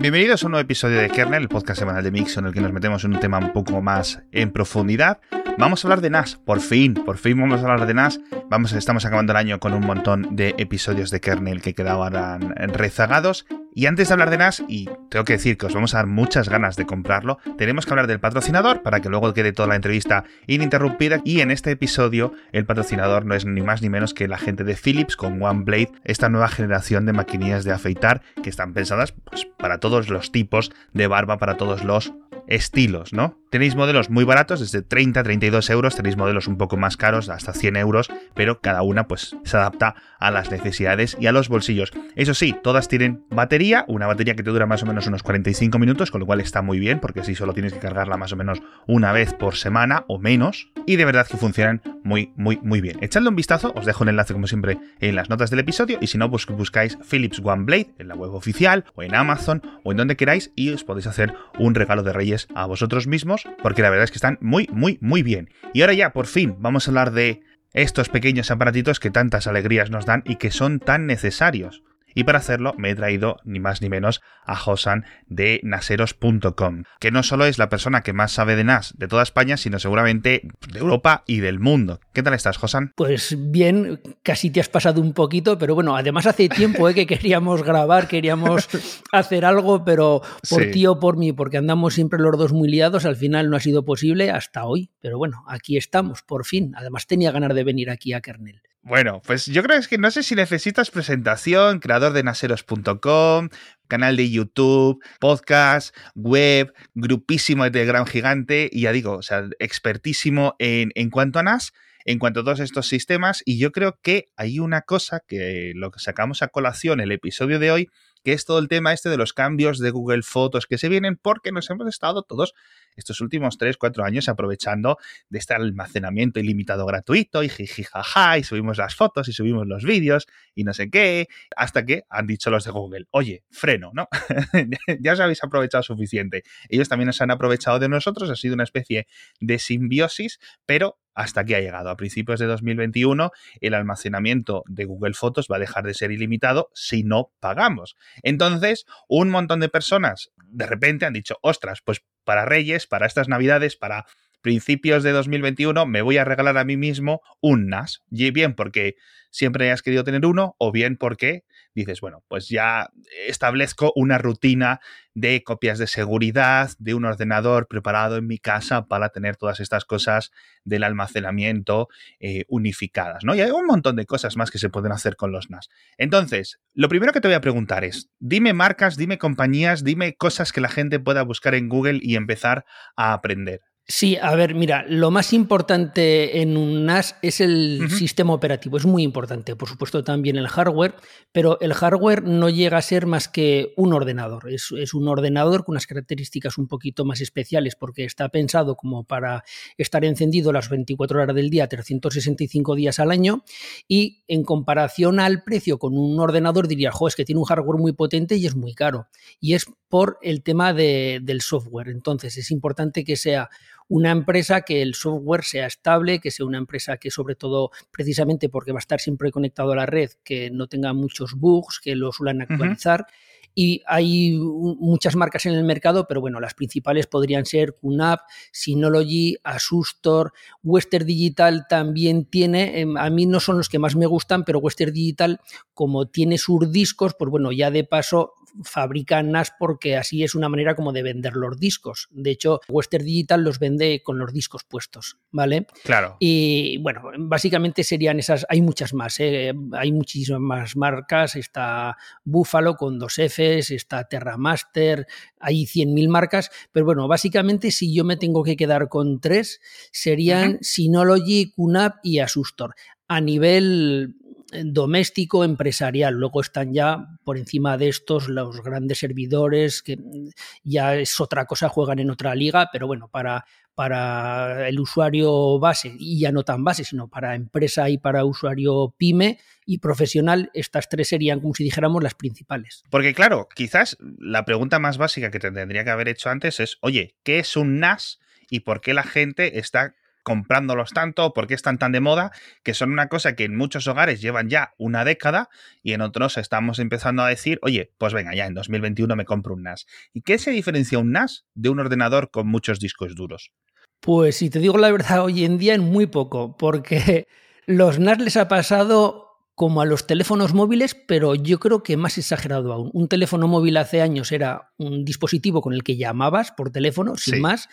Bienvenidos a un nuevo episodio de Kernel, el podcast semanal de Mix, en el que nos metemos en un tema un poco más en profundidad. Vamos a hablar de NAS, por fin, por fin vamos a hablar de NAS. Vamos, estamos acabando el año con un montón de episodios de Kernel que quedaban rezagados. Y antes de hablar de NAS, y tengo que decir que os vamos a dar muchas ganas de comprarlo, tenemos que hablar del patrocinador para que luego quede toda la entrevista ininterrumpida. Y en este episodio, el patrocinador no es ni más ni menos que la gente de Philips con OneBlade, esta nueva generación de maquinillas de afeitar que están pensadas pues, para todos los tipos de barba, para todos los estilos, ¿no? Tenéis modelos muy baratos, desde 30 32 euros, tenéis modelos un poco más caros, hasta 100 euros, pero cada una pues se adapta a las necesidades y a los bolsillos. Eso sí, todas tienen batería, una batería que te dura más o menos unos 45 minutos, con lo cual está muy bien, porque así solo tienes que cargarla más o menos una vez por semana o menos, y de verdad que funcionan muy, muy, muy bien. Echadle un vistazo, os dejo el enlace como siempre en las notas del episodio, y si no, pues buscáis Philips One Blade en la web oficial, o en Amazon, o en donde queráis, y os podéis hacer un regalo de Reyes a vosotros mismos, porque la verdad es que están muy, muy, muy bien. Y ahora ya, por fin, vamos a hablar de estos pequeños aparatitos que tantas alegrías nos dan y que son tan necesarios. Y para hacerlo me he traído ni más ni menos a Josan de naseros.com, que no solo es la persona que más sabe de NAS de toda España, sino seguramente de Europa y del mundo. ¿Qué tal estás, Josan? Pues bien, casi te has pasado un poquito, pero bueno, además hace tiempo ¿eh? que queríamos grabar, queríamos hacer algo, pero por ti o por mí, porque andamos siempre los dos muy liados, al final no ha sido posible hasta hoy. Pero bueno, aquí estamos, por fin. Además tenía ganas de venir aquí a Kernel. Bueno, pues yo creo que no sé si necesitas presentación, creador de naseros.com, canal de YouTube, podcast, web, grupísimo de Telegram gigante y ya digo, o sea, expertísimo en, en cuanto a NAS en cuanto a todos estos sistemas y yo creo que hay una cosa que lo que sacamos a colación el episodio de hoy que es todo el tema este de los cambios de Google Fotos que se vienen porque nos hemos estado todos estos últimos 3, 4 años aprovechando de este almacenamiento ilimitado gratuito y jijijaja y subimos las fotos y subimos los vídeos y no sé qué, hasta que han dicho los de Google, oye, freno, ¿no? ya os habéis aprovechado suficiente. Ellos también nos han aprovechado de nosotros, ha sido una especie de simbiosis, pero hasta aquí ha llegado. A principios de 2021 el almacenamiento de Google Fotos va a dejar de ser ilimitado si no pagamos. Entonces, un montón de personas de repente han dicho, ostras, pues para Reyes, para estas Navidades, para principios de 2021 me voy a regalar a mí mismo un NAS. Y bien porque siempre hayas querido tener uno o bien porque dices, bueno, pues ya establezco una rutina de copias de seguridad, de un ordenador preparado en mi casa para tener todas estas cosas del almacenamiento eh, unificadas, ¿no? Y hay un montón de cosas más que se pueden hacer con los NAS. Entonces, lo primero que te voy a preguntar es, dime marcas, dime compañías, dime cosas que la gente pueda buscar en Google y empezar a aprender. Sí, a ver, mira, lo más importante en un NAS es el sistema operativo, es muy importante, por supuesto también el hardware, pero el hardware no llega a ser más que un ordenador, es, un ordenador con unas características un poquito más especiales porque está pensado como para estar encendido las 24 horas del día, 365 días al año y en comparación al precio con un ordenador diría, jo, es que tiene un hardware muy potente y es muy caro y es por el tema del software, entonces es importante que sea una empresa que el software sea estable, que sea una empresa que sobre todo precisamente porque va a estar siempre conectado a la red, que no tenga muchos bugs, que lo suelen actualizar. Y hay muchas marcas en el mercado, pero bueno, las principales podrían ser QNAP, Synology, Asustor, Western Digital también tiene, em, a mí no son los que más me gustan, pero Western Digital, como tiene sus discos, pues bueno, ya de paso fabrican NAS porque así es una manera como de vender los discos. De hecho, Western Digital los vende con los discos puestos, ¿vale? Claro. Y bueno, básicamente serían esas, hay muchas más, ¿eh? hay muchísimas más marcas, está Buffalo con dos Fs, está Terramaster, hay 100.000 marcas, pero bueno, básicamente si yo me tengo que quedar con tres, serían Synology, QNAP y Asustor. A nivel doméstico empresarial. Luego están ya por encima de estos los grandes servidores que ya es otra cosa, juegan en otra liga, pero bueno, para, para el usuario base y ya no tan base, sino para empresa y para usuario pyme y profesional, estas tres serían como si dijéramos las principales. Porque claro, quizás la pregunta más básica que te tendría que haber hecho antes es, oye, ¿qué es un NAS y por qué la gente está comprándolos tanto? ¿Por qué están tan de moda? Que son una cosa que en muchos hogares llevan ya una década y en otros estamos empezando a decir, oye, pues venga, ya en 2021 me compro un NAS. ¿Y qué se diferencia un NAS de un ordenador con muchos discos duros? Pues si te digo la verdad, hoy en día en muy poco, porque los NAS les ha pasado como a los teléfonos móviles, pero yo creo que más exagerado aún. Un teléfono móvil hace años era un dispositivo con el que llamabas por teléfono, sin más.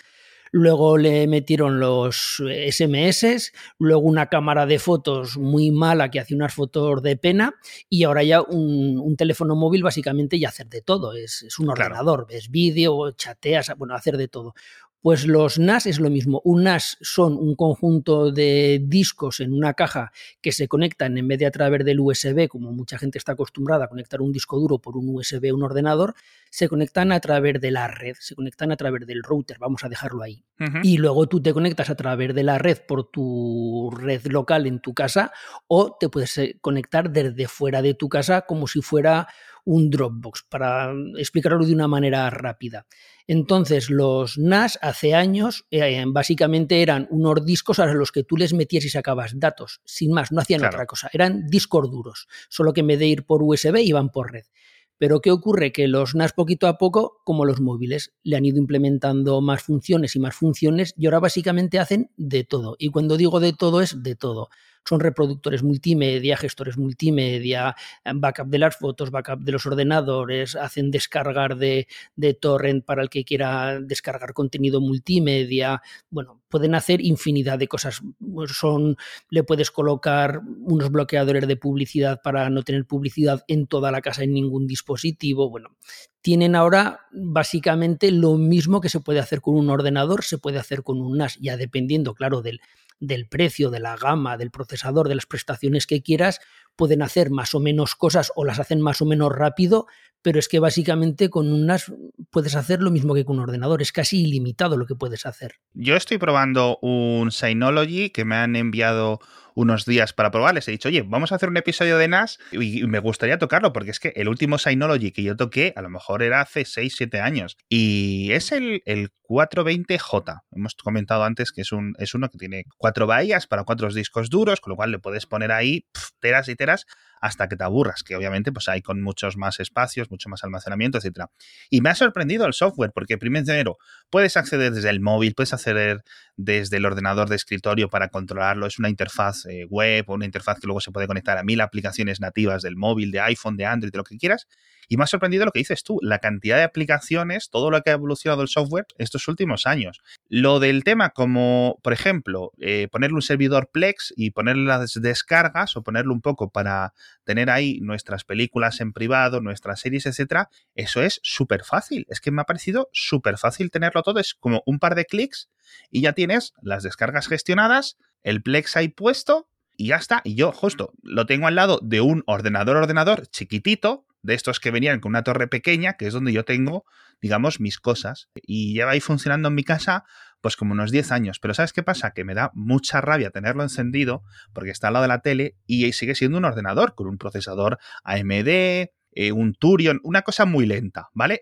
Luego le metieron los SMS, luego una cámara de fotos muy mala que hacía unas fotos de pena y ahora ya un, teléfono móvil básicamente ya hacer de todo. Es, un ordenador, ves vídeo, chateas, bueno, hacer de todo. Pues los NAS es lo mismo. Un NAS son un conjunto de discos en una caja que se conectan en vez de a través del USB, como mucha gente está acostumbrada a conectar un disco duro por un USB a un ordenador, se conectan a través de la red, se conectan a través del router, vamos a dejarlo ahí. Y luego tú te conectas a través de la red por tu red local en tu casa o te puedes eh, conectar desde fuera de tu casa como si fuera un Dropbox, para explicarlo de una manera rápida. Entonces, los NAS hace años eh, básicamente eran unos discos a los que tú les metías y sacabas datos, sin más, no hacían otra cosa, eran discos duros, solo que en vez de ir por USB iban por red. Pero ¿qué ocurre? Que los NAS poquito a poco, como los móviles, le han ido implementando más funciones y más funciones y ahora básicamente hacen de todo. Y cuando digo de todo es de todo son reproductores multimedia, gestores multimedia, backup de las fotos, backup de los ordenadores, hacen descargar de, torrent para el que quiera descargar contenido multimedia. Bueno, pueden hacer infinidad de cosas. Son, le puedes colocar unos bloqueadores de publicidad para no tener publicidad en toda la casa en ningún dispositivo. Bueno, tienen ahora básicamente lo mismo que se puede hacer con un ordenador, se puede hacer con un NAS, ya dependiendo, claro, del, del precio, de la gama, del procesador, de las prestaciones que quieras, pueden hacer más o menos cosas o las hacen más o menos rápido, pero es que básicamente con un puedes hacer lo mismo que con un ordenador, es casi ilimitado lo que puedes hacer. Yo estoy probando un Synology que me han enviado unos días para probar, les he dicho, oye, vamos a hacer un episodio de NAS y me gustaría tocarlo porque es que el último Synology que yo toqué a lo mejor era hace 6, 7 años y es el, el 420J. Hemos comentado antes que es, un, es uno que tiene cuatro bahías para cuatro discos duros, con lo cual le puedes poner ahí teras y teras hasta que te aburras, que obviamente pues hay con muchos más espacios, mucho más almacenamiento, etcétera. Y me ha sorprendido el software, porque primero puedes acceder desde el móvil, puedes acceder desde el ordenador de escritorio para controlarlo, es una interfaz eh, web o una interfaz que luego se puede conectar a mil aplicaciones nativas del móvil, de iPhone, de Android, de lo que quieras. Y me ha sorprendido lo que dices tú, la cantidad de aplicaciones, todo lo que ha evolucionado el software estos últimos años. Lo del tema como, por ejemplo, eh, ponerle un servidor Plex y ponerle las descargas o ponerlo un poco para tener ahí nuestras películas en privado, nuestras series, etcétera, eso es súper fácil. Es que me ha parecido súper fácil tenerlo todo. Es como un par de clics y ya tienes las descargas gestionadas, el Plex ahí puesto y ya está. Y yo justo lo tengo al lado de un ordenador ordenador chiquitito, de estos que venían con una torre pequeña, que es donde yo tengo, digamos, mis cosas. Y lleva ahí funcionando en mi casa pues como unos 10 años. Pero ¿sabes qué pasa? Que me da mucha rabia tenerlo encendido porque está al lado de la tele y sigue siendo un ordenador con un procesador AMD, eh, un Turion, una cosa muy lenta, ¿vale?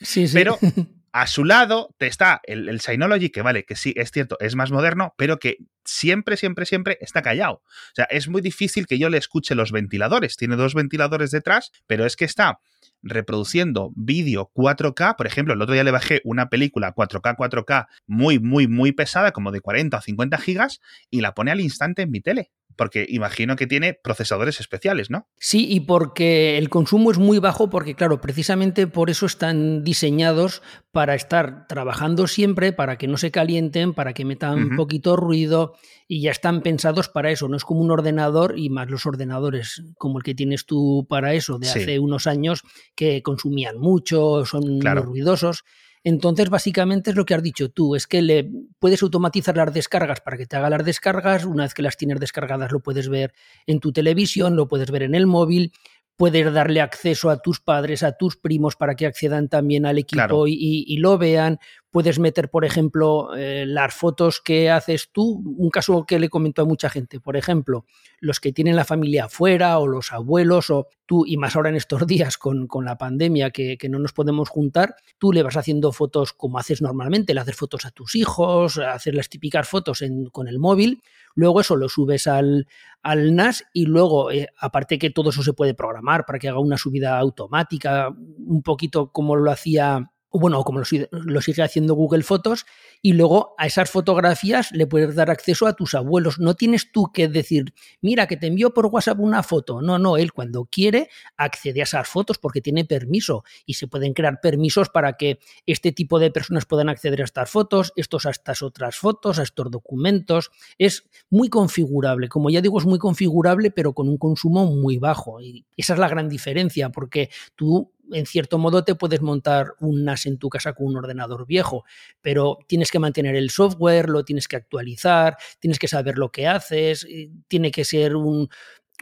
Sí, sí. Pero a su lado te está el, el, Synology, que vale, que sí, es cierto, es más moderno, pero que siempre, siempre, siempre está callado. O sea, es muy difícil que yo le escuche los ventiladores. Tiene dos ventiladores detrás, pero es que está reproduciendo vídeo 4K. Por ejemplo, el otro día le bajé una película 4K, 4K muy, muy, muy pesada, como de 40 o 50 gigas, y la pone al instante en mi tele porque imagino que tiene procesadores especiales, ¿no? Sí, y porque el consumo es muy bajo, porque claro, precisamente por eso están diseñados para estar trabajando siempre, para que no se calienten, para que metan un poquito ruido, y ya están pensados para eso. No es como un ordenador, y más los ordenadores como el que tienes tú para eso de hace unos años, que consumían mucho, son muy ruidosos. Entonces, básicamente es lo que has dicho tú, es que le puedes automatizar las descargas para que te haga las descargas, una vez que las tienes descargadas lo puedes ver en tu televisión, lo puedes ver en el móvil, puedes darle acceso a tus padres, a tus primos para que accedan también al equipo y, lo vean, puedes meter, por ejemplo, eh, las fotos que haces tú. Un caso que le comentó a mucha gente, por ejemplo, los que tienen la familia afuera o los abuelos o tú, y más ahora en estos días con, la pandemia que, no nos podemos juntar, tú le vas haciendo fotos como haces normalmente, le haces fotos a tus hijos, hacer las típicas fotos con el móvil, luego eso lo subes al, al NAS y luego, eh, aparte que todo eso se puede programar para que haga una subida automática, un poquito como lo hacía bueno, como lo, lo, sigue haciendo Google Fotos, y luego a esas fotografías le puedes dar acceso a tus abuelos. No tienes tú que decir, mira, que te envío por WhatsApp una foto. No, no, él cuando quiere accede a esas fotos porque tiene permiso y se pueden crear permisos para que este tipo de personas puedan acceder a estas fotos, estos a estas otras fotos, a estos documentos. Es muy configurable. Como ya digo, es muy configurable, pero con un consumo muy bajo. Y esa es la gran diferencia, porque tú en cierto modo te puedes montar un NAS en tu casa con un ordenador viejo, pero tienes que mantener el software, lo tienes que actualizar, tienes que saber lo que haces, tiene que ser un,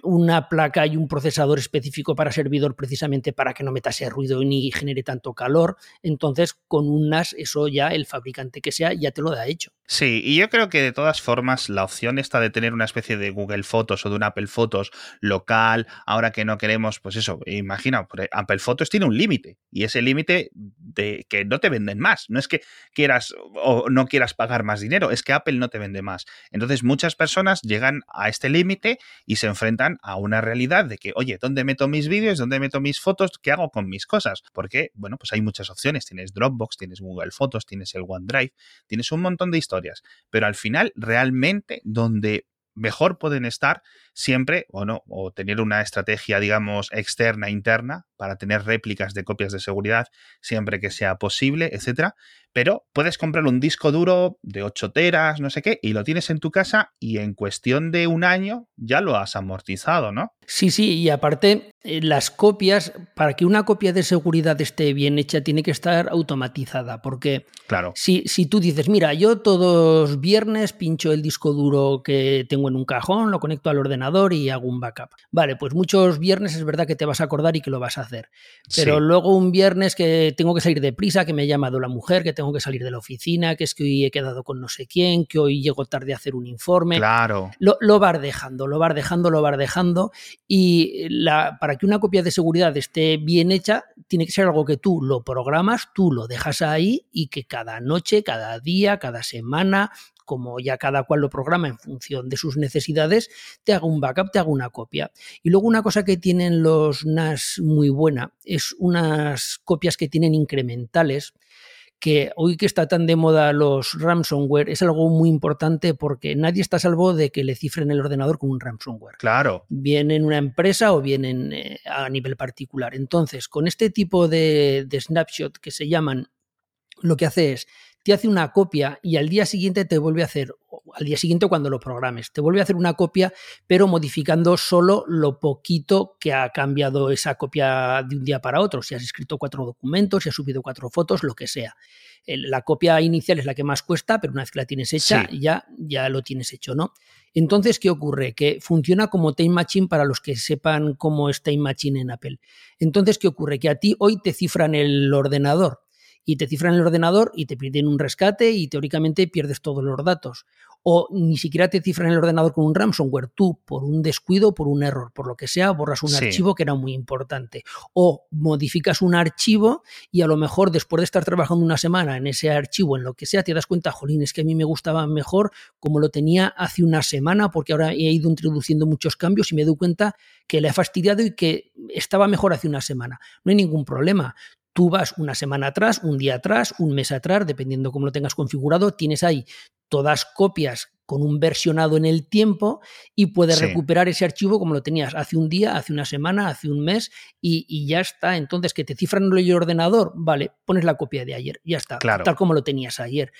una placa y un procesador específico para servidor precisamente para que no meta ese ruido ni genere tanto calor. Entonces, con un NAS, eso ya el fabricante que sea ya te lo da hecho. Sí, y yo creo que de todas formas la opción está de tener una especie de Google Fotos o de un Apple Fotos local, ahora que no queremos, pues eso, imagina, Apple Fotos tiene un límite y ese límite de que no te venden más, no es que quieras o no quieras pagar más dinero, es que Apple no te vende más. Entonces muchas personas llegan a este límite y se enfrentan a una realidad de que, oye, ¿dónde meto mis vídeos? ¿Dónde meto mis fotos? ¿Qué hago con mis cosas? Porque, bueno, pues hay muchas opciones, tienes Dropbox, tienes Google Fotos, tienes el OneDrive, tienes un montón de historias pero al final realmente donde mejor pueden estar siempre o no, o tener una estrategia, digamos, externa, interna, para tener réplicas de copias de seguridad siempre que sea posible, etcétera. Pero puedes comprar un disco duro de 8 teras, no sé qué, y lo tienes en tu casa y en cuestión de un año ya lo has amortizado, ¿no? Sí, sí, y aparte eh, las copias, para que una copia de seguridad esté bien hecha, tiene que estar automatizada, porque claro. si, si tú dices, mira, yo todos viernes pincho el disco duro que tengo en un cajón, lo conecto al ordenador y hago un backup. Vale, pues muchos viernes es verdad que te vas a acordar y que lo vas a hacer, pero luego un viernes que tengo que salir de prisa, que me ha llamado la mujer, que tengo que salir de la oficina, que es que hoy he quedado con no sé quién, que hoy llego tarde a hacer un informe. Claro. Lo, lo vas dejando, lo vas dejando, lo vas dejando y la, para que una copia de seguridad esté bien hecha, tiene que ser algo que tú lo programas, tú lo dejas ahí y que cada noche, cada día, cada semana, como ya cada cual lo programa en función de sus necesidades, te haga un backup, te haga una copia. Y luego una cosa que tienen los NAS muy buena es unas copias que tienen incrementales que hoy que está tan de moda los ransomware es algo muy importante porque nadie está a salvo de que le cifren el ordenador con un ransomware. Claro. Bien en una empresa o bien eh, a nivel particular. Entonces, con este tipo de, de snapshot que se llaman, lo que hace es te hace una copia y al día siguiente te vuelve a hacer, al día siguiente cuando lo programes, te vuelve a hacer una copia, pero modificando solo lo poquito que ha cambiado esa copia de un día para otro. Si has escrito cuatro documentos, si has subido cuatro fotos, lo que sea. La copia inicial es la que más cuesta, pero una vez que la tienes hecha, ya, ya lo tienes hecho, ¿no? Entonces, ¿qué ocurre? Que funciona como Time Machine para los que sepan cómo es Time Machine en Apple. Entonces, ¿qué ocurre? Que a ti hoy te cifran el ordenador y te cifran el ordenador y te piden un rescate y teóricamente pierdes todos los datos. O ni siquiera te cifran el ordenador con un ransomware. Tú, por un descuido, por un error, por lo que sea, borras un archivo que era muy importante. O modificas un archivo y a lo mejor después de estar trabajando una semana en ese archivo, en lo que sea, te das cuenta, jolín, es que a mí me gustaba mejor como lo tenía hace una semana porque ahora he ido introduciendo muchos cambios y me doy cuenta que le he fastidiado y que estaba mejor hace una semana. No hay ningún problema. Tú vas una semana atrás, un día atrás, un mes atrás, dependiendo cómo lo tengas configurado, tienes ahí todas copias con un versionado en el tiempo y puedes recuperar ese archivo como lo tenías hace un día, hace una semana, hace un mes y, ya está. Entonces, que te cifran el ordenador, vale, pones la copia de ayer, ya está, tal como lo tenías ayer.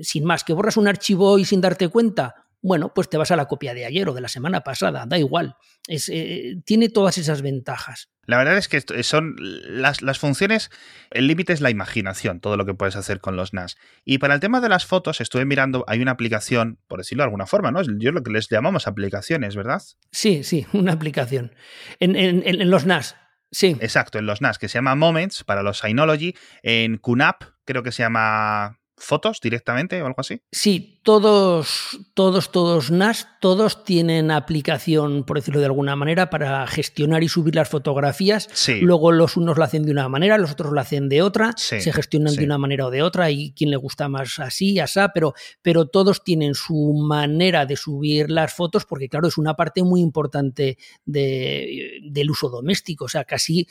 Sin más, que borras un archivo hoy sin darte cuenta, bueno, pues te vas a la copia de ayer o de la semana pasada, da igual. Es, eh, tiene todas esas ventajas. La verdad es que son las, las funciones, el límite es la imaginación, todo lo que puedes hacer con los NAS. Y para el tema de las fotos, estuve mirando, hay una aplicación, por decirlo de alguna forma, ¿no? Yo lo que les llamamos aplicaciones, ¿verdad? Sí, sí, una aplicación. En, en, los NAS, sí. Exacto, en los NAS, que se llama Moments para los Synology. En QNAP, creo que se llama fotos directamente o algo así? Sí, todos, todos, todos NAS, todos tienen aplicación, por decirlo de alguna manera, para gestionar y subir las fotografías. Luego los unos lo hacen de una manera, los otros lo hacen de otra, se gestionan de una manera o de otra, y quien le gusta más así, asá, pero, pero todos tienen su manera de subir las fotos, porque claro, es una parte muy importante de, del uso doméstico. O sea, casi,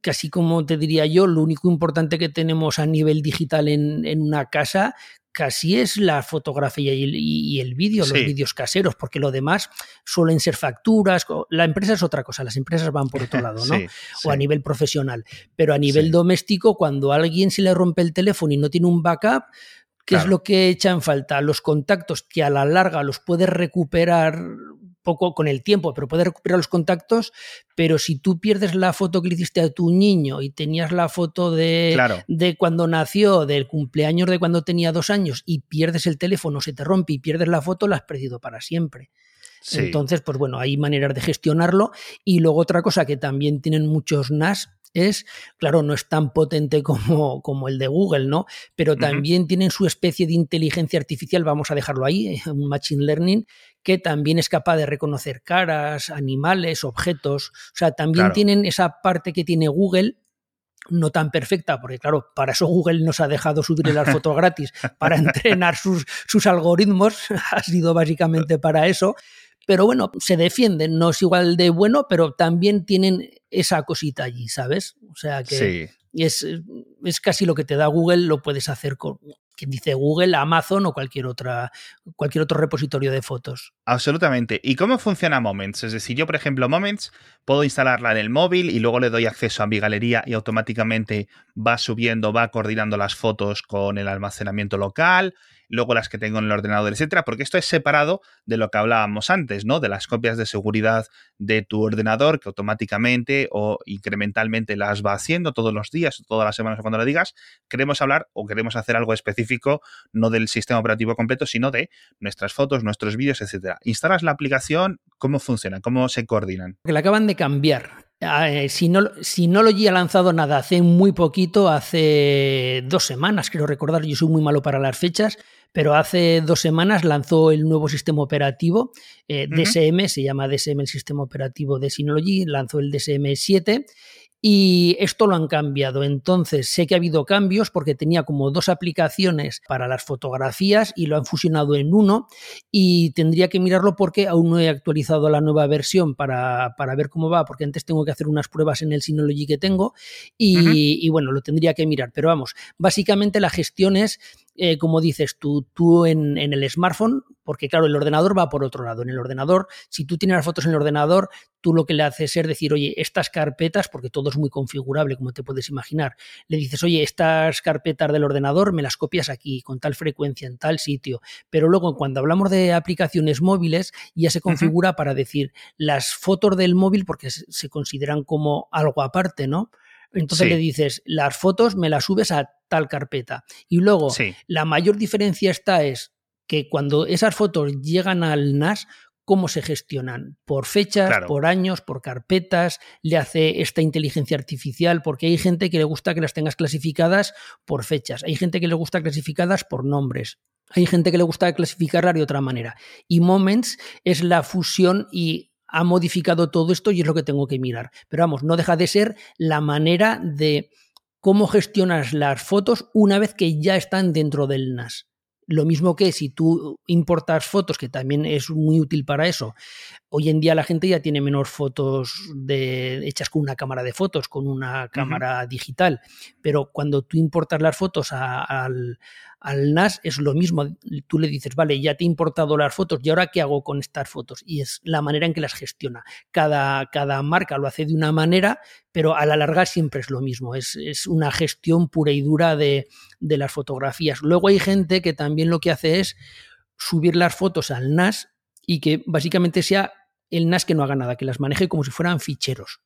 casi como te diría yo, lo único importante que tenemos a nivel digital en, en una casa casi es la fotografía y el, vídeo, los vídeos caseros, porque lo demás suelen ser facturas. La empresa es otra cosa, las empresas van por otro lado, ¿no? o a nivel profesional. Pero a nivel doméstico, cuando a alguien se le rompe el teléfono y no tiene un backup, ¿qué es lo que echa en falta? Los contactos que a la larga los puedes recuperar poco con el tiempo, pero puedes recuperar los contactos, pero si tú pierdes la foto que le hiciste a tu niño y tenías la foto de, de cuando nació, del cumpleaños de cuando tenía dos años y pierdes el teléfono, se te rompe y pierdes la foto, la has perdido para siempre. Entonces, pues bueno, hay maneras de gestionarlo. Y luego otra cosa que también tienen muchos NAS es, claro, no es tan potente como, como el de Google, ¿no? Pero también tienen su especie de inteligencia artificial, vamos a dejarlo ahí, un Machine Learning, que también es capaz de reconocer caras, animales, objetos. O sea, también tienen esa parte que tiene Google, no tan perfecta, porque claro, para eso Google nos ha dejado subir las fotos gratis, para entrenar sus, sus algoritmos, ha sido básicamente para eso, pero bueno, se defienden, no es igual de bueno, pero también tienen esa cosita allí, ¿sabes? O sea que es, es, casi lo que te da Google, lo puedes hacer con quien dice Google, Amazon o cualquier otra cualquier otro repositorio de fotos. Absolutamente. ¿Y cómo funciona Moments? Es decir, yo, por ejemplo, Moments puedo instalarla en el móvil y luego le doy acceso a mi galería y automáticamente va subiendo, va coordinando las fotos con el almacenamiento local luego las que tengo en el ordenador, etcétera, porque esto es separado de lo que hablábamos antes, ¿no? De las copias de seguridad de tu ordenador que automáticamente o incrementalmente las va haciendo todos los días o todas las semanas cuando lo digas. Queremos hablar o queremos hacer algo específico, no del sistema operativo completo, sino de nuestras fotos, nuestros vídeos, etcétera. Instalas la aplicación, ¿cómo funciona? ¿Cómo se coordinan? Que la acaban de cambiar. Eh, si, no, si no lo ha lanzado nada hace muy poquito, hace dos semanas, quiero recordar, yo soy muy malo para las fechas, pero hace dos semanas lanzó el nuevo sistema operativo, eh, DSM, se llama DSM el sistema operativo de Synology, lanzó el DSM 7 y esto lo han cambiado. Entonces, sé que ha habido cambios porque tenía como dos aplicaciones para las fotografías y lo han fusionado en uno. Y tendría que mirarlo porque aún no he actualizado la nueva versión para, para ver cómo va, porque antes tengo que hacer unas pruebas en el Synology que tengo. Y, y bueno, lo tendría que mirar. Pero vamos, básicamente la gestión es eh, como dices tú, tú en, el smartphone, porque claro, el ordenador va por otro lado. En el ordenador, si tú tienes las fotos en el ordenador, tú lo que le haces es decir, oye, estas carpetas, porque todo es muy configurable, como te puedes imaginar, le dices, oye, estas carpetas del ordenador me las copias aquí, con tal frecuencia, en tal sitio. Pero luego, cuando hablamos de aplicaciones móviles, ya se configura para decir las fotos del móvil, porque se consideran como algo aparte, ¿no? Entonces le dices, las fotos me las subes a tal carpeta. Y luego, la mayor diferencia está es que cuando esas fotos llegan al NAS, cómo se gestionan, por fechas, por años, por carpetas, le hace esta inteligencia artificial, porque hay gente que le gusta que las tengas clasificadas por fechas, hay gente que le gusta clasificadas por nombres, hay gente que le gusta clasificarlas de otra manera. Y Moments es la fusión y ha modificado todo esto y es lo que tengo que mirar. Pero vamos, no deja de ser la manera de cómo gestionas las fotos una vez que ya están dentro del NAS. Lo mismo que si tú importas fotos, que también es muy útil para eso. Hoy en día la gente ya tiene menos fotos de, hechas con una cámara de fotos, con una cámara digital. Pero cuando tú importas las fotos al, al NAS es lo mismo. Tú le dices, vale, ya te he importado las fotos, ¿y ahora qué hago con estas fotos? Y es la manera en que las gestiona. Cada, cada marca lo hace de una manera, pero a la larga siempre es lo mismo. Es, una gestión pura y dura de, de las fotografías. Luego hay gente que también lo que hace es subir las fotos al NAS y que básicamente sea el NAS que no haga nada, que las maneje como si fueran ficheros.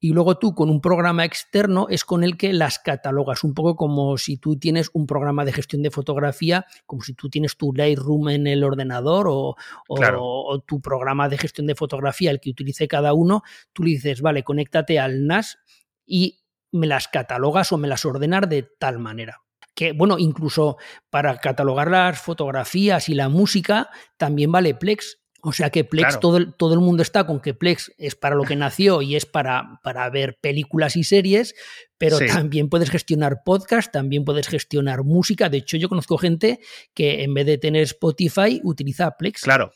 Y luego tú con un programa externo es con el que las catalogas, un poco como si tú tienes un programa de gestión de fotografía, como si tú tienes tu Lightroom en el ordenador o, o tu programa de gestión de fotografía, el que utilice cada uno, tú le dices, vale, conéctate al NAS y me las catalogas o me las ordenas de tal manera que, bueno, incluso para catalogar las fotografías y la música también vale Plex. O sea que Plex, todo, el, todo el mundo está con que Plex es para lo que nació y es para, para ver películas y series, pero también puedes gestionar podcast, también puedes gestionar música. De hecho, yo conozco gente que en vez de tener Spotify utiliza Plex. Claro.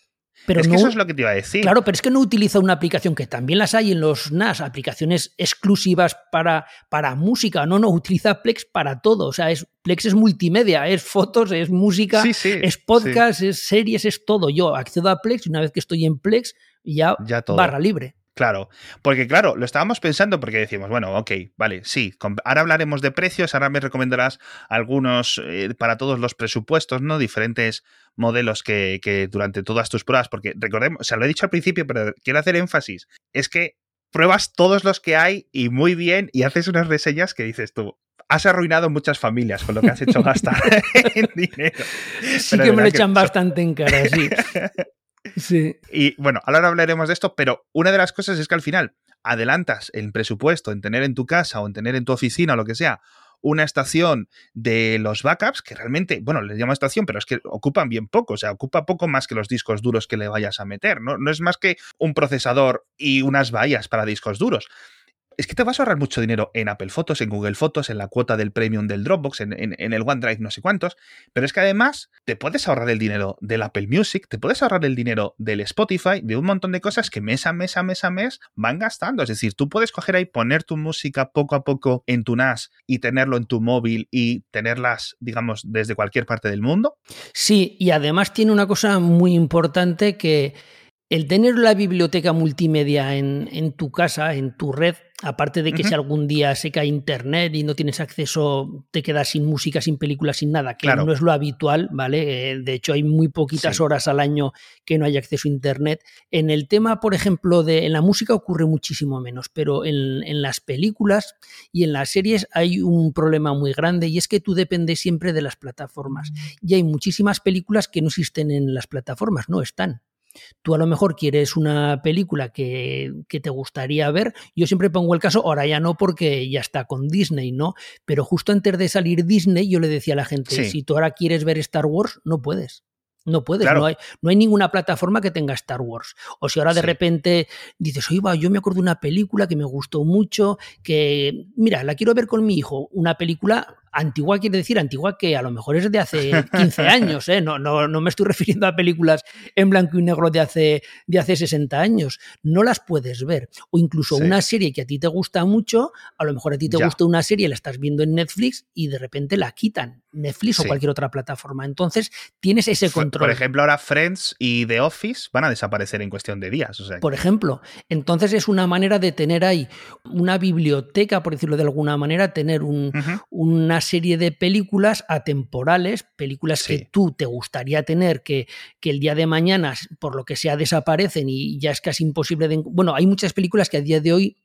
Pero es que eso es lo que te iba a decir. Claro, pero es que no utiliza una aplicación que también las hay en los NAS, aplicaciones exclusivas para, para música. No, no, utiliza Plex para todo. O sea, es, Plex es multimedia, es fotos, es música, es podcast, es series, es todo. Yo accedo a Plex y una vez que estoy en Plex, ya, ya barra libre. Claro, porque claro, lo estábamos pensando porque decimos, bueno, ok, vale, sí, ahora hablaremos de precios, ahora me recomendarás algunos eh, para todos los presupuestos, ¿no? Diferentes modelos que, que, durante todas tus pruebas, porque recordemos, o sea, lo he dicho al principio, pero quiero hacer énfasis, es que pruebas todos los que hay y muy bien y haces unas reseñas que dices tú, has arruinado muchas familias con lo que has hecho gastar en dinero. Sí que me lo echan bastante en cara, sí. Sí. Y bueno, ahora hablaremos de esto, pero una de las cosas es que al final adelantas el presupuesto en tener en tu casa o en tener en tu oficina o lo que sea una estación de los backups que realmente, bueno, les llamo estación, pero es que ocupan bien poco, o sea, ocupa poco más que los discos duros que le vayas a meter, ¿no? No es más que un procesador y unas vallas para discos duros es que te vas a ahorrar mucho dinero en Apple Fotos, en Google Fotos, en la cuota del premium del Dropbox, en, el OneDrive, no sé cuántos. Pero es que además te puedes ahorrar el dinero del Apple Music, te puedes ahorrar el dinero del Spotify, de un montón de cosas que mes a mes a mes a mes van gastando. Es decir, tú puedes coger ahí, poner tu música poco a poco en tu NAS y tenerlo en tu móvil y tenerlas, digamos, desde cualquier parte del mundo. Sí, y además tiene una cosa muy importante que el tener la biblioteca multimedia en, en tu casa, en tu red, Aparte de que si algún día se cae internet y no tienes acceso, te quedas sin música, sin películas, sin nada, que no es lo habitual, ¿vale? Eh, de hecho, hay muy poquitas horas al año que no hay acceso a internet. En el tema, por ejemplo, de en la música ocurre muchísimo menos, pero en, en las películas y en las series hay un problema muy grande y es que tú dependes siempre de las plataformas. Mm. Y hay muchísimas películas que no existen en las plataformas, no están. Tú a lo mejor quieres una película que, te gustaría ver. Yo siempre pongo el caso, ahora ya no porque ya está con Disney, ¿no? Pero justo antes de salir Disney, yo le decía a la gente, si tú ahora quieres ver Star Wars, no puedes. No puedes, no, hay, no hay ninguna plataforma que tenga Star Wars. O si ahora de repente dices, oye, yo me acuerdo de una película que me gustó mucho, que, mira, la quiero ver con mi hijo, una película Antigua quiere decir antigua que a lo mejor es de hace 15 años, ¿eh? no, no, no, me estoy refiriendo a películas en blanco y negro de hace, de hace 60 años. No las puedes ver. O incluso una serie que a ti te gusta mucho, a lo mejor a ti te gusta una serie, la estás viendo en Netflix y de repente la quitan. Netflix o cualquier otra plataforma. Entonces tienes ese control. Por ejemplo, ahora Friends y The Office van a desaparecer en cuestión de días. Por ejemplo, entonces es una manera de tener ahí una biblioteca, por decirlo de alguna manera, tener un, una serie de películas atemporales, películas que tú te gustaría tener, que, que, el día de mañana, por lo que sea, desaparecen y ya es casi imposible de... Bueno, hay muchas películas que a día de hoy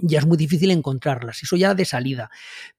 ya es muy difícil encontrarlas, eso ya de salida.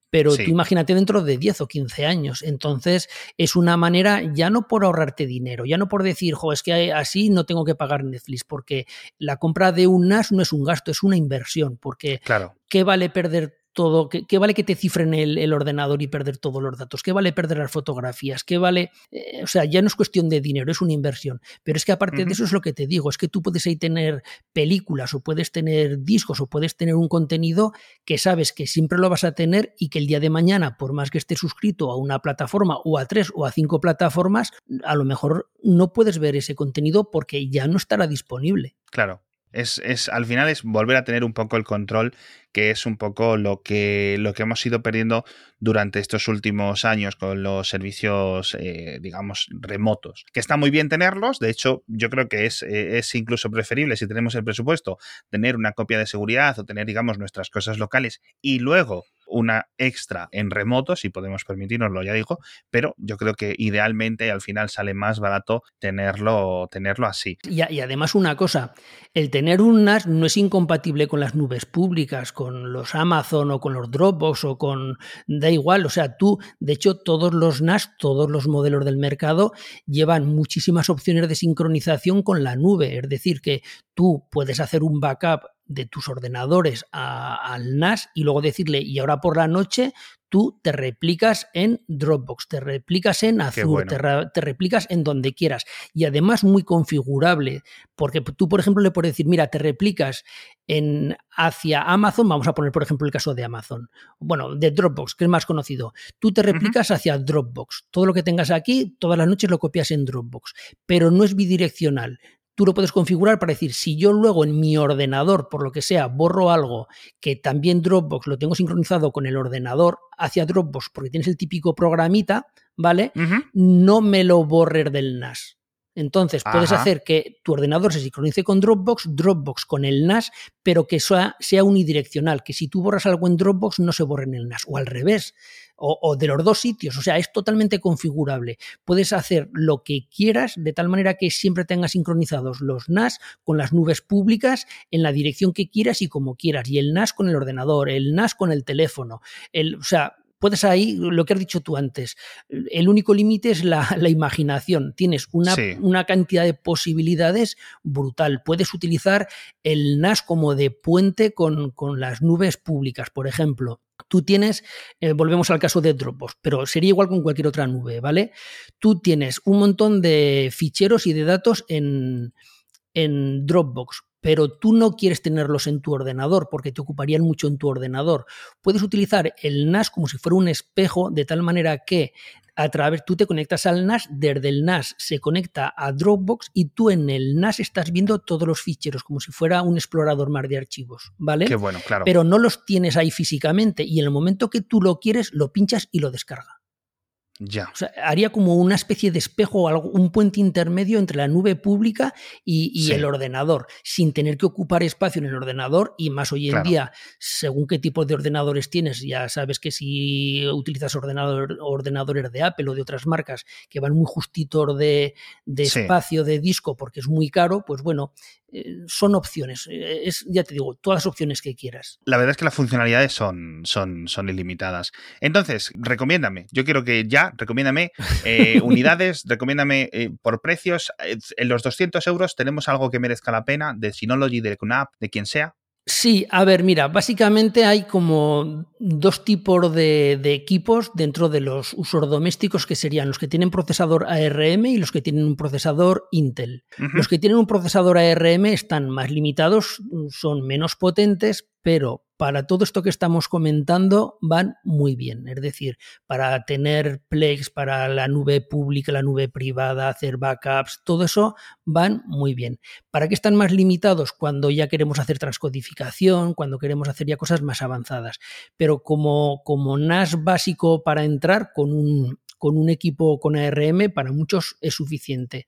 Pero tú imagínate dentro de 10 o 15 años. Entonces, es una manera ya no por ahorrarte dinero, ya no por decir, jo, es que así no tengo que pagar Netflix, porque la compra de un NAS no es un gasto, es una inversión. Porque, claro. ¿qué vale perder todo, ¿qué, vale que te cifren el, ordenador y perder todos los datos? ¿Qué vale perder las fotografías? ¿Qué vale? Eh, o sea, ya no es cuestión de dinero, es una inversión. Pero es que aparte de eso es lo que te digo, es que tú puedes ahí tener películas o puedes tener discos o puedes tener un contenido que sabes que siempre lo vas a tener y que el día de mañana, por más que estés suscrito a una plataforma o a tres o a cinco plataformas, a lo mejor no puedes ver ese contenido porque ya no estará disponible. Claro. Es, es, al final es volver a tener un poco el control, que es un poco lo que, lo que hemos ido perdiendo durante estos últimos años con los servicios, eh, digamos, remotos. Que está muy bien tenerlos, de hecho, yo creo que es, eh, es incluso preferible, si tenemos el presupuesto, tener una copia de seguridad o tener, digamos, nuestras cosas locales y luego una extra en remoto, si podemos permitirnoslo, ya digo, pero yo creo que idealmente al final sale más barato tenerlo, tenerlo así. Y, y además una cosa, el tener un NAS no es incompatible con las nubes públicas, con los Amazon o con los Dropbox o con... da igual, o sea, tú, de hecho, todos los NAS, todos los modelos del mercado llevan muchísimas opciones de sincronización con la nube, es decir, que tú puedes hacer un backup de tus ordenadores al NAS y luego decirle, y ahora por la noche tú te replicas en Dropbox, te replicas en Azure, te, replicas en donde quieras. Y además muy configurable, porque tú, por ejemplo, le puedes decir, mira, te replicas en, hacia Amazon, vamos a poner, por ejemplo, el caso de Amazon, bueno, de Dropbox, que es más conocido. Tú te replicas hacia Dropbox. Todo lo que tengas aquí, todas las noches lo copias en Dropbox, pero no es bidireccional tú lo puedes configurar para decir, si yo luego en mi ordenador, por lo que sea, borro algo que también Dropbox lo tengo sincronizado con el ordenador hacia Dropbox, porque tienes el típico programita, ¿vale? No me lo borrer del NAS. Entonces, puedes hacer que tu ordenador se sincronice con Dropbox, Dropbox con el NAS, pero que sea, sea unidireccional, que si tú borras algo en Dropbox no se borre en el NAS, o al revés o, de los dos sitios. O sea, es totalmente configurable. Puedes hacer lo que quieras de tal manera que siempre tengas sincronizados los NAS con las nubes públicas en la dirección que quieras y como quieras. Y el NAS con el ordenador, el NAS con el teléfono. El, o sea, puedes ahí, lo que has dicho tú antes, el único límite es la, imaginación. Tienes una, una, cantidad de posibilidades brutal. Puedes utilizar el NAS como de puente con, con las nubes públicas, por ejemplo. Tú tienes, eh, volvemos al caso de Dropbox, pero sería igual con cualquier otra nube, ¿vale? Tú tienes un montón de ficheros y de datos en, en Dropbox, pero tú no quieres tenerlos en tu ordenador porque te ocuparían mucho en tu ordenador. Puedes utilizar el NAS como si fuera un espejo de tal manera que a través, tú te conectas al NAS, desde el NAS se conecta a Dropbox y tú en el NAS estás viendo todos los ficheros como si fuera un explorador más de archivos, ¿vale? Qué bueno, claro. Pero no los tienes ahí físicamente y en el momento que tú lo quieres, lo pinchas y lo descarga. Ya. O sea, haría como una especie de espejo o un puente intermedio entre la nube pública y, el ordenador, sin tener que ocupar espacio en el ordenador y más hoy en día, según qué tipo de ordenadores tienes, ya sabes que si utilizas ordenador, ordenadores de Apple o de otras marcas que van muy justitos de, espacio de disco porque es muy caro, pues bueno, eh, son opciones. Eh, es, ya te digo, todas las opciones que quieras. La verdad es que las funcionalidades son, son, son ilimitadas. Entonces, recomiéndame. Yo quiero que ya, recomiéndame eh, unidades, recomiéndame por precios. En los 200 euros tenemos algo que merezca la pena, de Synology, de Knapp, de quien sea. Sí, a ver, mira, básicamente hay como dos tipos de, equipos dentro de los usos domésticos que serían los que tienen procesador ARM y los que tienen un procesador Intel. Los que tienen un procesador ARM están más limitados, son menos potentes, pero para todo esto que estamos comentando van muy bien. Es decir, para tener Plex, para la nube pública, la nube privada, hacer backups, todo eso van muy bien. ¿Para qué están más limitados? Cuando ya queremos hacer transcodificación, cuando queremos hacer ya cosas más avanzadas. Pero como, como NAS básico para entrar con un, con un equipo con ARM, para muchos es suficiente.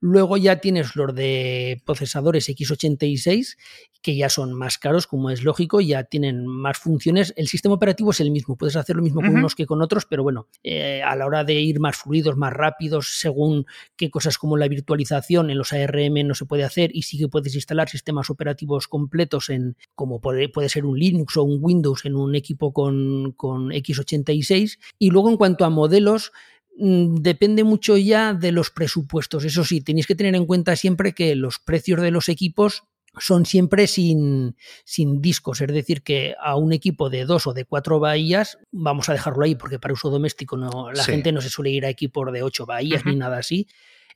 Luego ya tienes los de procesadores x86, que ya son más caros, como es lógico, ya tienen más funciones. El sistema operativo es el mismo, puedes hacer lo mismo con unos que con otros, pero bueno, eh, a la hora de ir más fluidos, más rápidos, según qué cosas como la virtualización en los ARM no se puede hacer y sí que puedes instalar sistemas operativos completos en, como puede, puede ser un Linux o un Windows en un equipo con, con x86. Y luego en cuanto a modelos, depende mucho ya de los presupuestos. Eso sí, tenéis que tener en cuenta siempre que los precios de los equipos son siempre sin, sin, discos, es decir, que a un equipo de dos o de cuatro bahías, vamos a dejarlo ahí porque para uso doméstico no, la gente no se suele ir a equipos de ocho bahías ni nada así.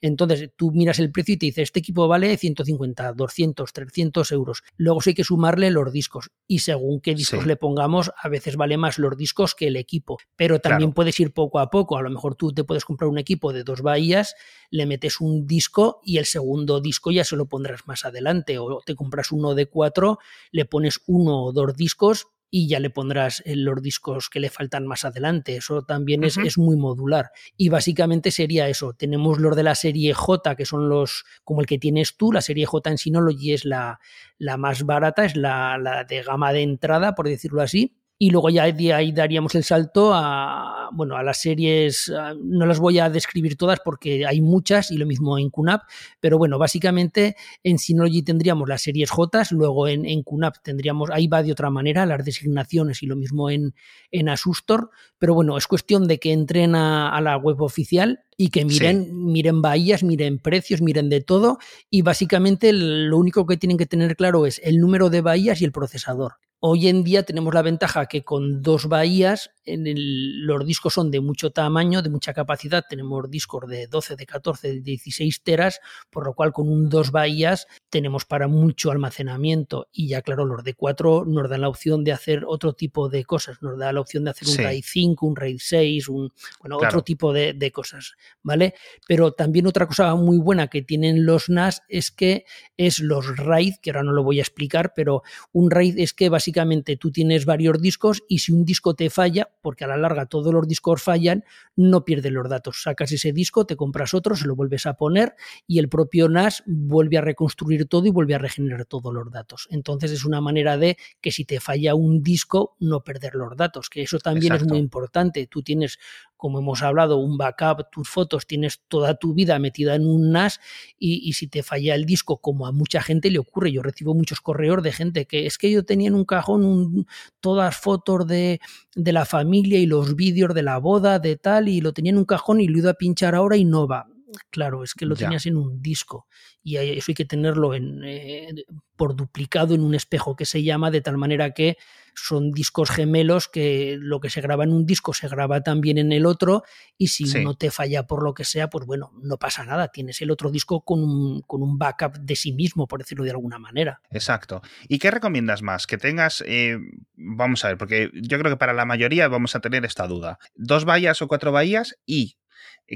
Entonces tú miras el precio y te dice, este equipo vale 150, 200, 300 euros. Luego sí hay que sumarle los discos y según qué discos le pongamos, a veces vale más los discos que el equipo. Pero también puedes ir poco a poco. A lo mejor tú te puedes comprar un equipo de dos bahías, le metes un disco y el segundo disco ya se lo pondrás más adelante. O te compras uno de cuatro, le pones uno o dos discos y ya le pondrás los discos que le faltan más adelante. Eso también es, es, muy modular. Y básicamente sería eso. Tenemos los de la serie J, que son los como el que tienes tú. La serie J en Synology es la, la más barata, es la, la de gama de entrada, por decirlo así y luego ya de ahí daríamos el salto a, bueno, a las series, no las voy a describir todas porque hay muchas y lo mismo en QNAP, pero bueno, básicamente en Synology tendríamos las series J, luego en, en QNAP tendríamos, ahí va de otra manera, las designaciones y lo mismo en, en Asustor, pero bueno, es cuestión de que entren a, la web oficial y que miren, miren bahías, miren precios, miren de todo y básicamente lo único que tienen que tener claro es el número de bahías y el procesador. Hoy en día tenemos la ventaja que con dos bahías en los discos son de mucho tamaño, de mucha capacidad. Tenemos discos de 12, de 14, de 16 teras, por lo cual con un dos bahías tenemos para mucho almacenamiento. Y ya, claro, los de 4 nos dan la opción de hacer otro tipo de cosas. Nos da la opción de hacer un RAID 5, un RAID 6, un, bueno, otro tipo de, de cosas, ¿vale? Pero también otra cosa muy buena que tienen los NAS es que es los RAID, que ahora no lo voy a explicar, pero un RAID es que básicamente tú tienes varios discos y si un disco te falla, porque a la larga todos los discos fallan, no pierdes los datos. Sacas ese disco, te compras otro, se lo vuelves a poner y el propio NAS vuelve a reconstruir todo y vuelve a regenerar todos los datos. Entonces es una manera de que si te falla un disco, no perder los datos, que eso también es muy importante. Tú tienes como hemos hablado, un backup, tus fotos, tienes toda tu vida metida en un NAS y, si te falla el disco, como a mucha gente le ocurre, yo recibo muchos correos de gente que es que yo tenía en un cajón todas fotos de, de la familia y los vídeos de la boda, de tal, y lo tenía en un cajón y lo iba a pinchar ahora y no va claro, es que lo tenías en un disco y eso hay que tenerlo en, eh, por duplicado en un espejo que se llama de tal manera que son discos gemelos que lo que se graba en un disco se graba también en el otro y si no te falla por lo que sea, pues bueno, no pasa nada, tienes el otro disco con un, con un backup de sí mismo, por decirlo de alguna manera. Exacto. ¿Y qué recomiendas más? Que tengas, eh, vamos a ver, porque yo creo que para la mayoría vamos a tener esta duda, dos bahías o cuatro bahías y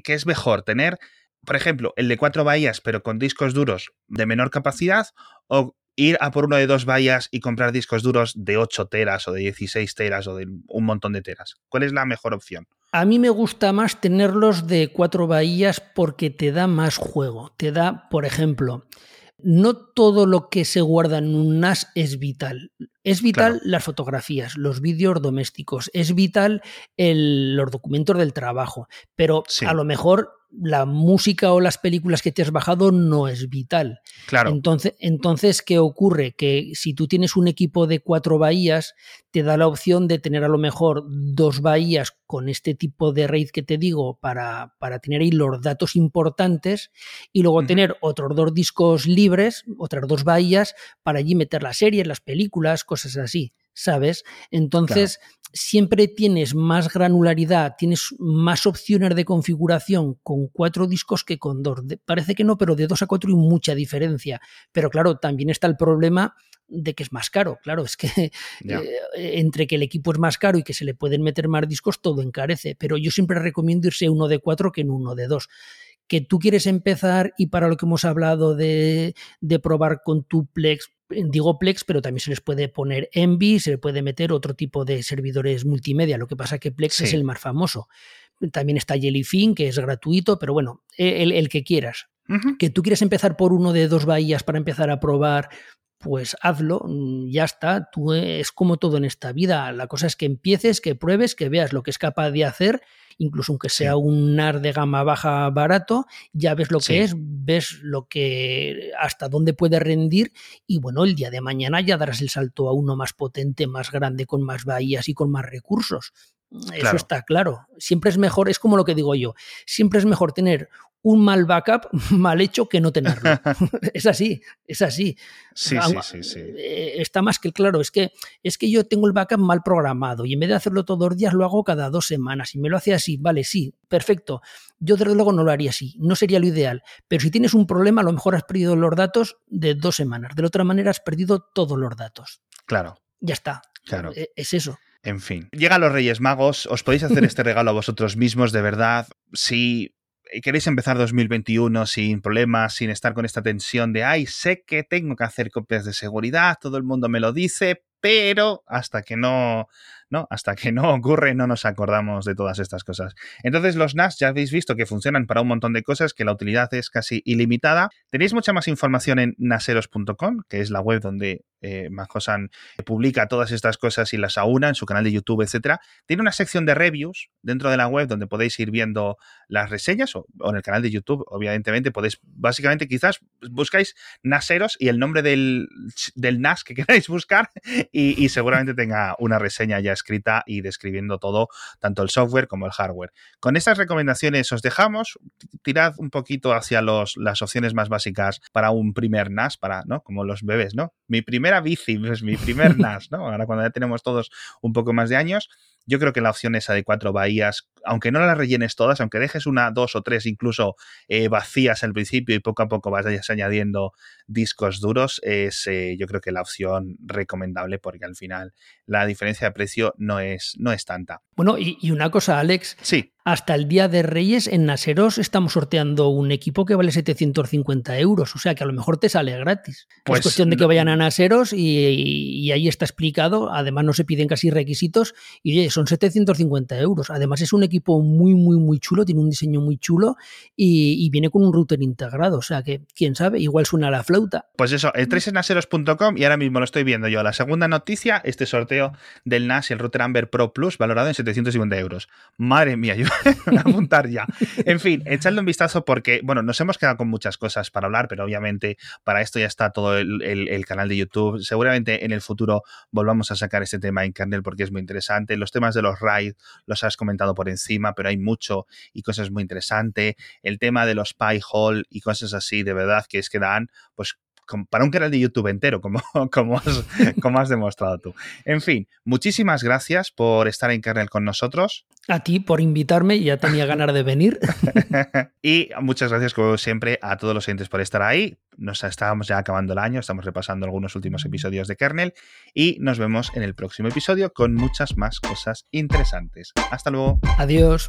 ¿qué es mejor tener por ejemplo, el de cuatro bahías, pero con discos duros de menor capacidad, o ir a por uno de dos bahías y comprar discos duros de 8 teras o de 16 teras o de un montón de teras. ¿Cuál es la mejor opción? A mí me gusta más tenerlos de cuatro bahías porque te da más juego. Te da, por ejemplo, no todo lo que se guarda en un NAS es vital. Es vital las fotografías, los vídeos domésticos, es vital los documentos del trabajo, pero a lo mejor la música o las películas que te has bajado no es vital. Claro. Entonces, entonces, ¿qué ocurre? Que si tú tienes un equipo de cuatro bahías, te da la opción de tener a lo mejor dos bahías con este tipo de RAID que te digo para, para tener ahí los datos importantes y luego tener otros dos discos libres, otras dos bahías para allí meter las series, las películas, cosas así. ¿sabes? Entonces, siempre tienes más granularidad, tienes más opciones de configuración con cuatro discos que con dos. parece que no, pero de dos a cuatro hay mucha diferencia. Pero claro, también está el problema de que es más caro. Claro, es que eh, entre que el equipo es más caro y que se le pueden meter más discos, todo encarece. Pero yo siempre recomiendo irse uno de cuatro que en uno de dos que tú quieres empezar y para lo que hemos hablado de, de probar con tu Plex, digo Plex, pero también se les puede poner Envy, se le puede meter otro tipo de servidores multimedia. Lo que pasa es que Plex es el más famoso. También está Jellyfin, que es gratuito, pero bueno, e, el, que quieras. Que tú quieres empezar por uno de dos bahías para empezar a probar, pues hazlo, mm, ya está. Tú es como todo en esta vida. La cosa es que empieces, que pruebes, que veas lo que es capaz de hacer incluso aunque sea un NAR de gama baja barato, ya ves lo que es, ves lo que hasta dónde puede rendir y bueno, el día de mañana ya darás el salto a uno más potente, más grande, con más bahías y con más recursos. Eso está claro. Siempre es mejor, es como lo que digo yo, siempre es mejor tener un mal backup mal hecho que no tenerlo. es así, es así. Sí, sí, sí, eh, Está más que claro, es que, es que yo tengo el backup mal programado y en vez de hacerlo todos los días lo hago cada dos semanas y me lo hace así, vale, sí, perfecto. Yo desde luego no lo haría así, no sería lo ideal, pero si tienes un problema a lo mejor has perdido los datos de dos semanas, de la otra manera has perdido todos los datos. Claro. Ya está. Claro. E, es eso. En fin, llegan los Reyes Magos, os podéis hacer este regalo a vosotros mismos, de verdad. Si queréis empezar 2021 sin problemas, sin estar con esta tensión de, ay, sé que tengo que hacer copias de seguridad, todo el mundo me lo dice, pero hasta que no ¿no? Hasta que no ocurre no nos acordamos de todas estas cosas. Entonces los NAS ya habéis visto que funcionan para un montón de cosas, que la utilidad es casi ilimitada. Tenéis mucha más información en naseros.com, que es la web donde eh, publica todas estas cosas y las aúna en su canal de YouTube, etcétera. Tiene una sección de reviews dentro de la web donde podéis ir viendo las reseñas o, en el canal de YouTube, obviamente podéis, básicamente quizás buscáis Naseros y el nombre del, del NAS que queráis buscar y, y seguramente tenga una reseña ya escrita y describiendo todo, tanto el software como el hardware. Con estas recomendaciones os dejamos, tirad un poquito hacia los, las opciones más básicas para un primer NAS, para, ¿no? Como los bebés, ¿no? Mi primera bici, es mi primer NAS, ¿no? Ahora cuando ya tenemos todos un poco más de años. Yo creo que la opción esa de cuatro bahías, aunque no las rellenes todas, aunque dejes una, dos o tres incluso eh, vacías al principio y poco a poco vayas añadiendo discos duros, es eh, yo creo que la opción recomendable porque al final la diferencia de precio no es, no es tanta. Bueno, y, y una cosa, Alex. Sí hasta el día de Reyes en Naseros estamos sorteando un equipo que vale 750 euros, o sea que a lo mejor te sale gratis. Pues, es cuestión de que vayan a Naseros y, ahí está explicado, además no se piden casi requisitos y son 750 euros. Además es un equipo muy, muy, muy chulo, tiene un diseño muy chulo y, viene con un router integrado, o sea que quién sabe, igual suena la flauta. Pues eso, el 3 es naseros.com y ahora mismo lo estoy viendo yo. La segunda noticia, este sorteo del NAS el router Amber Pro Plus valorado en 750 euros. Madre mía, yo a apuntar ya. En fin, echadle un vistazo porque, bueno, nos hemos quedado con muchas cosas para hablar, pero obviamente para esto ya está todo el, canal de YouTube. Seguramente en el futuro volvamos a sacar este tema en kernel porque es muy interesante. Los temas de los RAID los has comentado por encima, pero hay mucho y cosas muy interesantes. El tema de los Pi-hole y cosas así, de verdad, que es que dan, pues para un canal de YouTube entero, como, como, has, como has demostrado tú. En fin, muchísimas gracias por estar en Kernel con nosotros. A ti por invitarme, ya tenía ganas de venir. y muchas gracias, como siempre, a todos los oyentes por estar ahí. Nos estábamos ya acabando el año, estamos repasando algunos últimos episodios de Kernel y nos vemos en el próximo episodio con muchas más cosas interesantes. Hasta luego. Adiós.